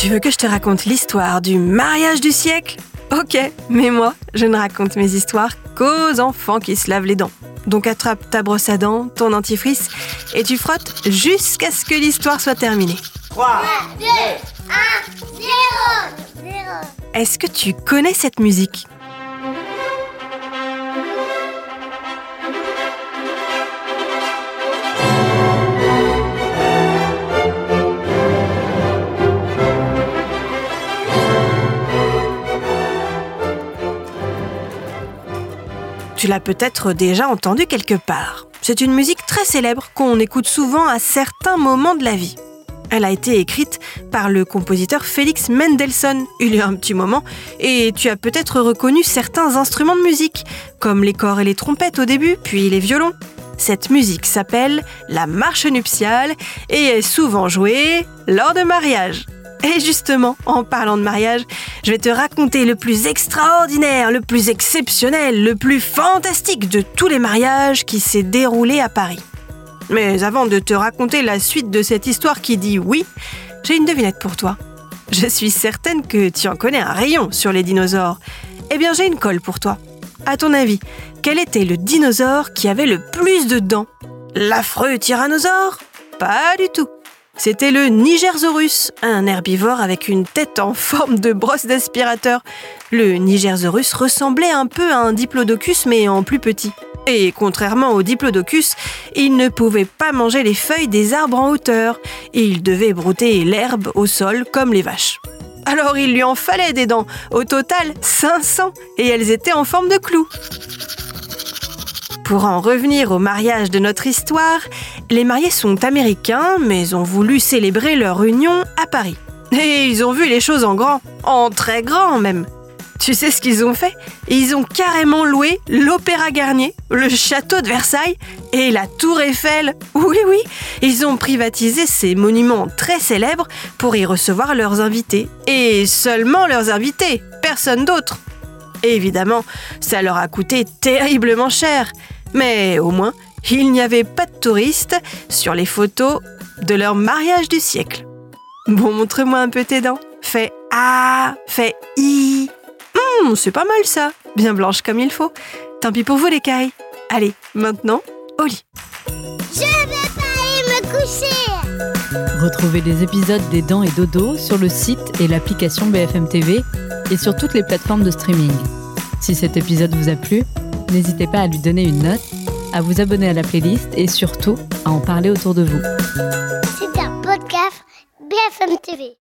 Tu veux que je te raconte l'histoire du mariage du siècle? Ok, mais moi, je ne raconte mes histoires qu'aux enfants qui se lavent les dents. Donc attrape ta brosse à dents, ton dentifrice, et tu frottes jusqu'à ce que l'histoire soit terminée. 3, 2, 1, 0, 0. Est-ce que tu connais cette musique? Tu l'as peut-être déjà entendue quelque part. C'est une musique très célèbre qu'on écoute souvent à certains moments de la vie. Elle a été écrite par le compositeur Félix Mendelssohn il y a un petit moment, et tu as peut-être reconnu certains instruments de musique, comme les corps et les trompettes au début, puis les violons. Cette musique s'appelle la marche nuptiale et est souvent jouée lors de mariage. Et justement, en parlant de mariage, je vais te raconter le plus extraordinaire, le plus exceptionnel, le plus fantastique de tous les mariages qui s'est déroulé à Paris. Mais avant de te raconter la suite de cette histoire qui dit oui, j'ai une devinette pour toi. Je suis certaine que tu en connais un rayon sur les dinosaures. Eh bien, j'ai une colle pour toi. À ton avis, quel était le dinosaure qui avait le plus de dents? L'affreux tyrannosaure? Pas du tout. C'était le Nigersaurus, un herbivore avec une tête en forme de brosse d'aspirateur. Le Nigersaurus ressemblait un peu à un diplodocus mais en plus petit. Et contrairement au diplodocus, il ne pouvait pas manger les feuilles des arbres en hauteur, il devait brouter l'herbe au sol comme les vaches. Alors il lui en fallait des dents, au total 500, et elles étaient en forme de clous. Pour en revenir au mariage de notre histoire, les mariés sont américains, mais ont voulu célébrer leur union à Paris. Et ils ont vu les choses en grand, en très grand même. Tu sais ce qu'ils ont fait? Ils ont carrément loué l'Opéra Garnier, le château de Versailles et la Tour Eiffel. Oui, oui, ils ont privatisé ces monuments très célèbres pour y recevoir leurs invités. Et seulement leurs invités, personne d'autre. Évidemment, ça leur a coûté terriblement cher. Mais au moins, il n'y avait pas de touristes sur les photos de leur mariage du siècle. Bon, montre-moi un peu tes dents. Fais A, fais I. Hum, c'est pas mal ça. Bien blanche comme il faut. Tant pis pour vous les cailles. Allez, maintenant, au lit. Je vais pas aller me coucher. Retrouvez les épisodes des Dents et Dodo sur le site et l'application BFM TV et sur toutes les plateformes de streaming. Si cet épisode vous a plu, n'hésitez pas à lui donner une note, à vous abonner à la playlist et surtout à en parler autour de vous. C'est un podcast BFM TV.